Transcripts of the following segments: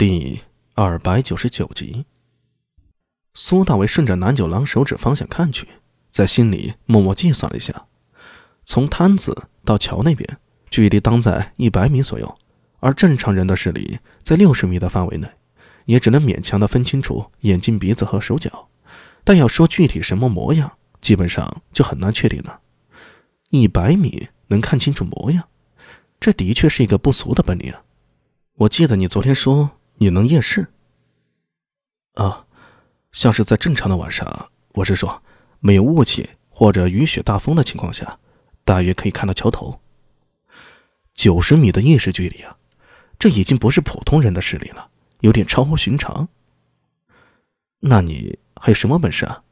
第二百九十九集，苏大为顺着南九郎手指方向看去，在心里默默计算了一下，从摊子到桥那边距离当在一百米左右，而正常人的视力在六十米的范围内，也只能勉强的分清楚眼睛、鼻子和手脚，但要说具体什么模样，基本上就很难确定了。一百米能看清楚模样，这的确是一个不俗的本领！我记得你昨天说。你能夜视？啊，像是在正常的晚上，我是说，没有雾气或者雨雪大风的情况下，大约可以看到桥头。九十米的夜视距离啊，这已经不是普通人的视力了，有点超乎寻常。那你还有什么本事啊？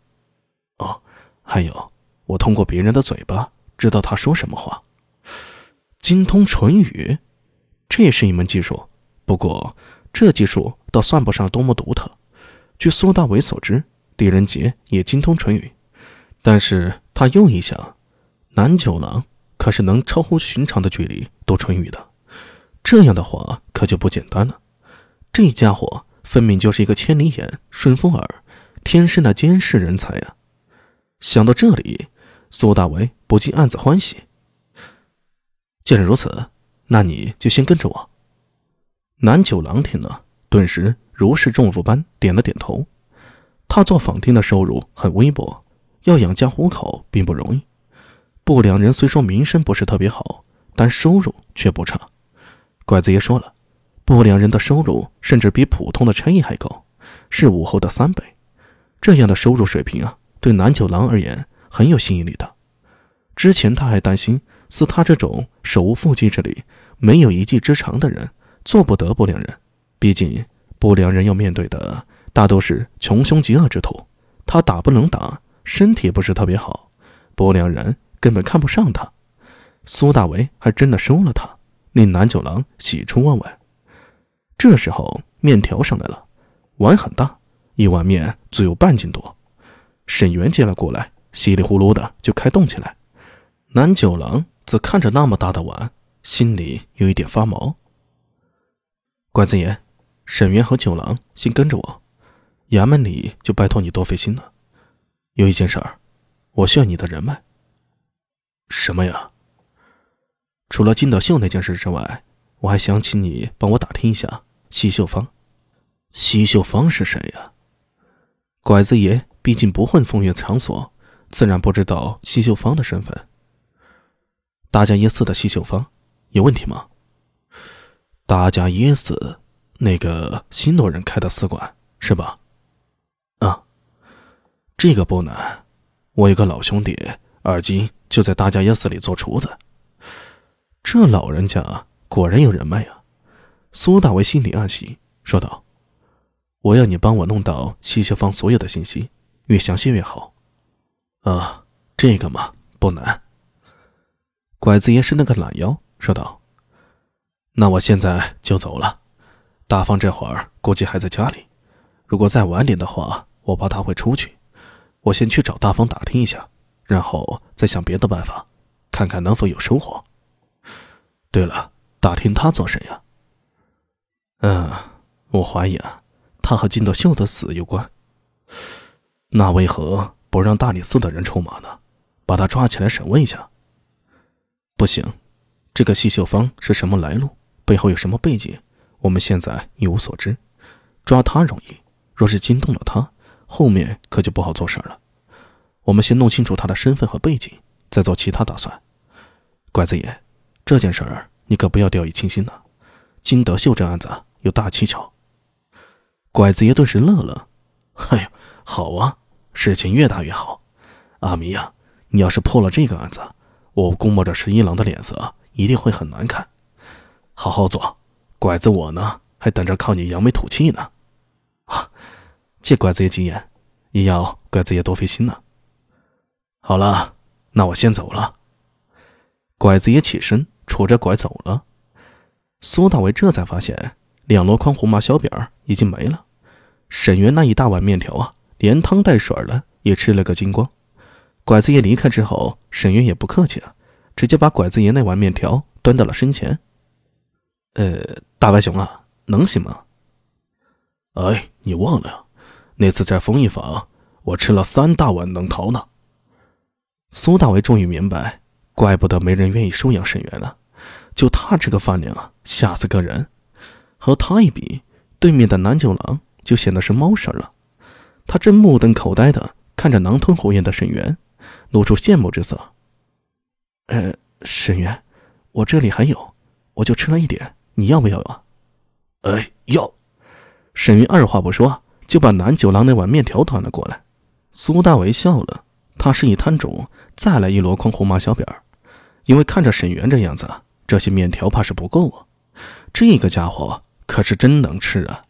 哦，还有，我通过别人的嘴巴知道他说什么话，精通唇语，这也是一门技术。不过。这技术倒算不上多么独特。据苏大伟所知，狄仁杰也精通唇语，但是他又一想，南九郎可是能超乎寻常的距离读唇语的，这样的话可就不简单了。这家伙分明就是一个千里眼、顺风耳，天生的监视人才啊！想到这里，苏大为不禁暗自欢喜。既然如此，那你就先跟着我。南九郎听了，顿时如释重负般点了点头。他做坊厅的收入很微薄，要养家糊口并不容易。不良人虽说名声不是特别好，但收入却不差。拐子爷说了，不良人的收入甚至比普通的差役还高，是武后的三倍。这样的收入水平啊，对南九郎而言很有吸引力的。之前他还担心，似他这种手无缚鸡之力、没有一技之长的人。做不得不良人，毕竟不良人要面对的大都是穷凶极恶之徒，他打不能打，身体不是特别好，不良人根本看不上他。苏大为还真的收了他，令南九郎喜出望外。这时候面条上来了，碗很大，一碗面足有半斤多。沈源接了过来，稀里呼噜的就开动起来。南九郎则看着那么大的碗，心里有一点发毛。管子爷，沈源和九郎先跟着我，衙门里就拜托你多费心了。有一件事儿，我需要你的人脉。什么呀？除了金德秀那件事之外，我还想请你帮我打听一下西秀芳。西秀芳是谁呀？拐子爷毕竟不混风月场所，自然不知道西秀芳的身份。大家耶寺的西秀芳，有问题吗？大家耶寺那个新罗人开的寺馆是吧？啊，这个不难。我有个老兄弟，而今就在大家耶寺里做厨子。这老人家果然有人脉呀。苏大为心里暗喜，说道：“我要你帮我弄到西秀芳所有的信息，越详细越好。”啊，这个嘛，不难。拐子爷伸了个懒腰，说道。那我现在就走了，大方这会儿估计还在家里。如果再晚点的话，我怕他会出去。我先去找大方打听一下，然后再想别的办法，看看能否有收获。对了，打听他做谁呀？嗯，我怀疑啊，他和金德秀的死有关。那为何不让大理寺的人出马呢？把他抓起来审问一下。不行，这个细秀芳是什么来路？背后有什么背景？我们现在一无所知。抓他容易，若是惊动了他，后面可就不好做事了。我们先弄清楚他的身份和背景，再做其他打算。拐子爷，这件事儿你可不要掉以轻心呐。金德秀这案子有大蹊跷。拐子爷顿时乐了：“哎呀，好啊，事情越大越好。阿弥呀，你要是破了这个案子，我估摸着十一郎的脸色一定会很难看。”好好做，拐子我呢，还等着靠你扬眉吐气呢。啊，借拐子爷吉言，也要拐子爷多费心呢。好了，那我先走了。拐子爷起身，杵着拐走了。苏大伟这才发现，两箩筐胡麻小饼已经没了。沈源那一大碗面条啊，连汤带水的也吃了个精光。拐子爷离开之后，沈源也不客气了，直接把拐子爷那碗面条端到了身前。呃，大白熊啊，能行吗？哎，你忘了？那次在丰益坊，我吃了三大碗冷桃呢。苏大为终于明白，怪不得没人愿意收养沈源了。就他这个饭量啊，吓死个人。和他一比，对面的南九郎就显得是猫食了。他正目瞪口呆的看着狼吞虎咽的沈源，露出羡慕之色。呃，沈源，我这里还有，我就吃了一点，你要不要啊？哎，要。沈云二话不说，就把南九郎那碗面条端了过来。苏大为笑了，他示意摊主再来一箩筐红麻小饼因为看着沈源这样子，这些面条怕是不够啊。这个家伙可是真能吃啊！